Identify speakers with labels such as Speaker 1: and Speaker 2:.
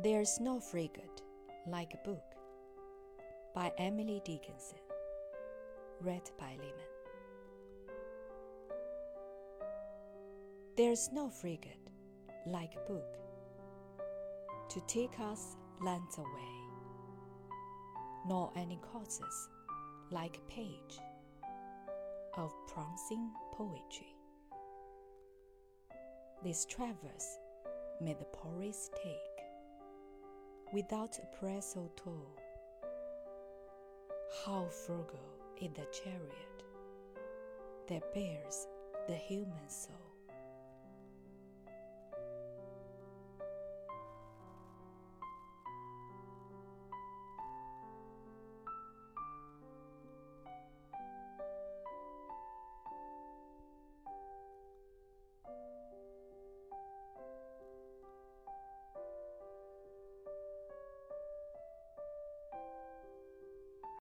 Speaker 1: There's no frigate like a book by Emily Dickinson. Read by Lehman. There's no frigate like a book to take us lands away, nor any causes like a page of prancing poetry. This traverse may the poorest take, without a press or toll. How frugal is the chariot that bears the human soul.